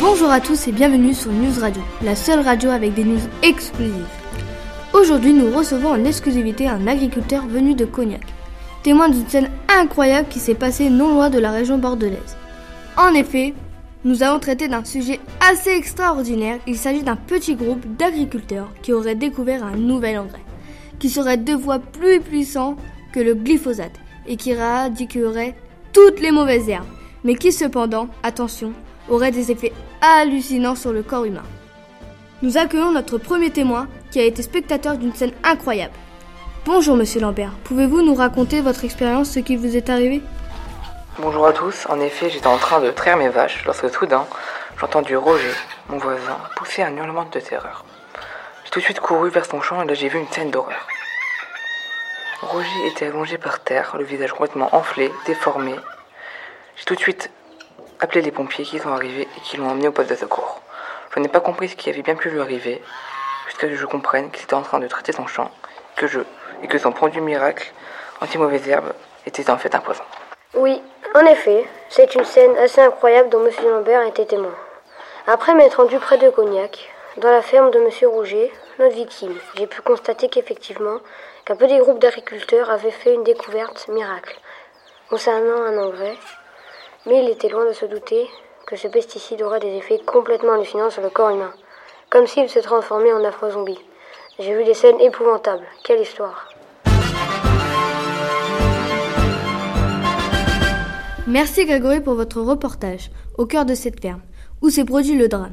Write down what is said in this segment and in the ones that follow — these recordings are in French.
Bonjour à tous et bienvenue sur News Radio, la seule radio avec des news exclusives. Aujourd'hui, nous recevons en exclusivité un agriculteur venu de Cognac, témoin d'une scène incroyable qui s'est passée non loin de la région bordelaise. En effet, nous allons traiter d'un sujet assez extraordinaire. Il s'agit d'un petit groupe d'agriculteurs qui auraient découvert un nouvel engrais, qui serait deux fois plus puissant que le glyphosate et qui éradiquerait toutes les mauvaises herbes, mais qui cependant, attention, aurait des effets hallucinants sur le corps humain. Nous accueillons notre premier témoin qui a été spectateur d'une scène incroyable. Bonjour Monsieur Lambert, pouvez-vous nous raconter votre expérience, ce qui vous est arrivé? Bonjour à tous, en effet j'étais en train de traire mes vaches lorsque soudain j'ai entendu Roger, mon voisin, pousser un hurlement de terreur. J'ai tout de suite couru vers son champ et là j'ai vu une scène d'horreur. Roger était allongé par terre, le visage complètement enflé, déformé. J'ai tout de suite appelé les pompiers qui sont arrivés et qui l'ont emmené au poste de secours. Je n'ai pas compris ce qui avait bien pu lui arriver, jusqu'à ce que je comprenne qu'il était en train de traiter son champ, que je, et que son produit miracle, anti-mauvaise herbe, était en fait un poison. Oui, en effet, c'est une scène assez incroyable dont M. Lambert était témoin. Après m'être rendu près de Cognac, dans la ferme de M. Rouget, notre victime, j'ai pu constater qu'effectivement, qu'un petit groupe d'agriculteurs avait fait une découverte miracle concernant un engrais mais il était loin de se douter que ce pesticide aurait des effets complètement hallucinants sur le corps humain, comme s'il se transformait en affreux zombie. J'ai vu des scènes épouvantables. Quelle histoire Merci Grégory pour votre reportage au cœur de cette ferme, où s'est produit le drame.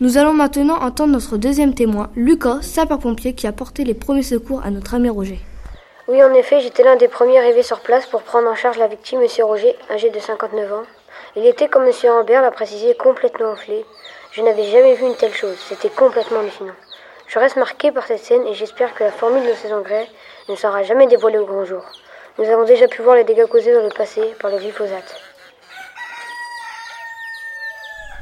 Nous allons maintenant entendre notre deuxième témoin, Lucas, sapeur-pompier, qui a porté les premiers secours à notre ami Roger. Oui, en effet, j'étais l'un des premiers arrivés sur place pour prendre en charge la victime, M. Roger, âgé de 59 ans. Il était, comme M. Rambert l'a précisé, complètement enflé. Je n'avais jamais vu une telle chose. C'était complètement hallucinant. Je reste marqué par cette scène et j'espère que la formule de ces engrais ne sera jamais dévoilée au grand jour. Nous avons déjà pu voir les dégâts causés dans le passé par le glyphosate.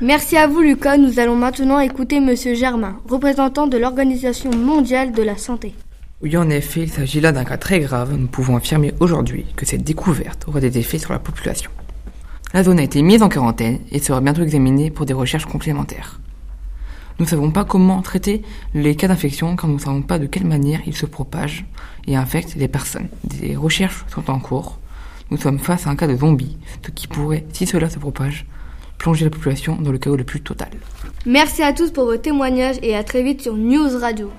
Merci à vous Lucas, nous allons maintenant écouter Monsieur Germain, représentant de l'Organisation mondiale de la santé. Oui, en effet, il s'agit là d'un cas très grave. Nous pouvons affirmer aujourd'hui que cette découverte aura des effets sur la population. La zone a été mise en quarantaine et sera bientôt examinée pour des recherches complémentaires. Nous ne savons pas comment traiter les cas d'infection car nous ne savons pas de quelle manière ils se propagent et infectent les personnes. Des recherches sont en cours. Nous sommes face à un cas de zombie, ce qui pourrait, si cela se propage, plonger la population dans le chaos le plus total. Merci à tous pour vos témoignages et à très vite sur News Radio.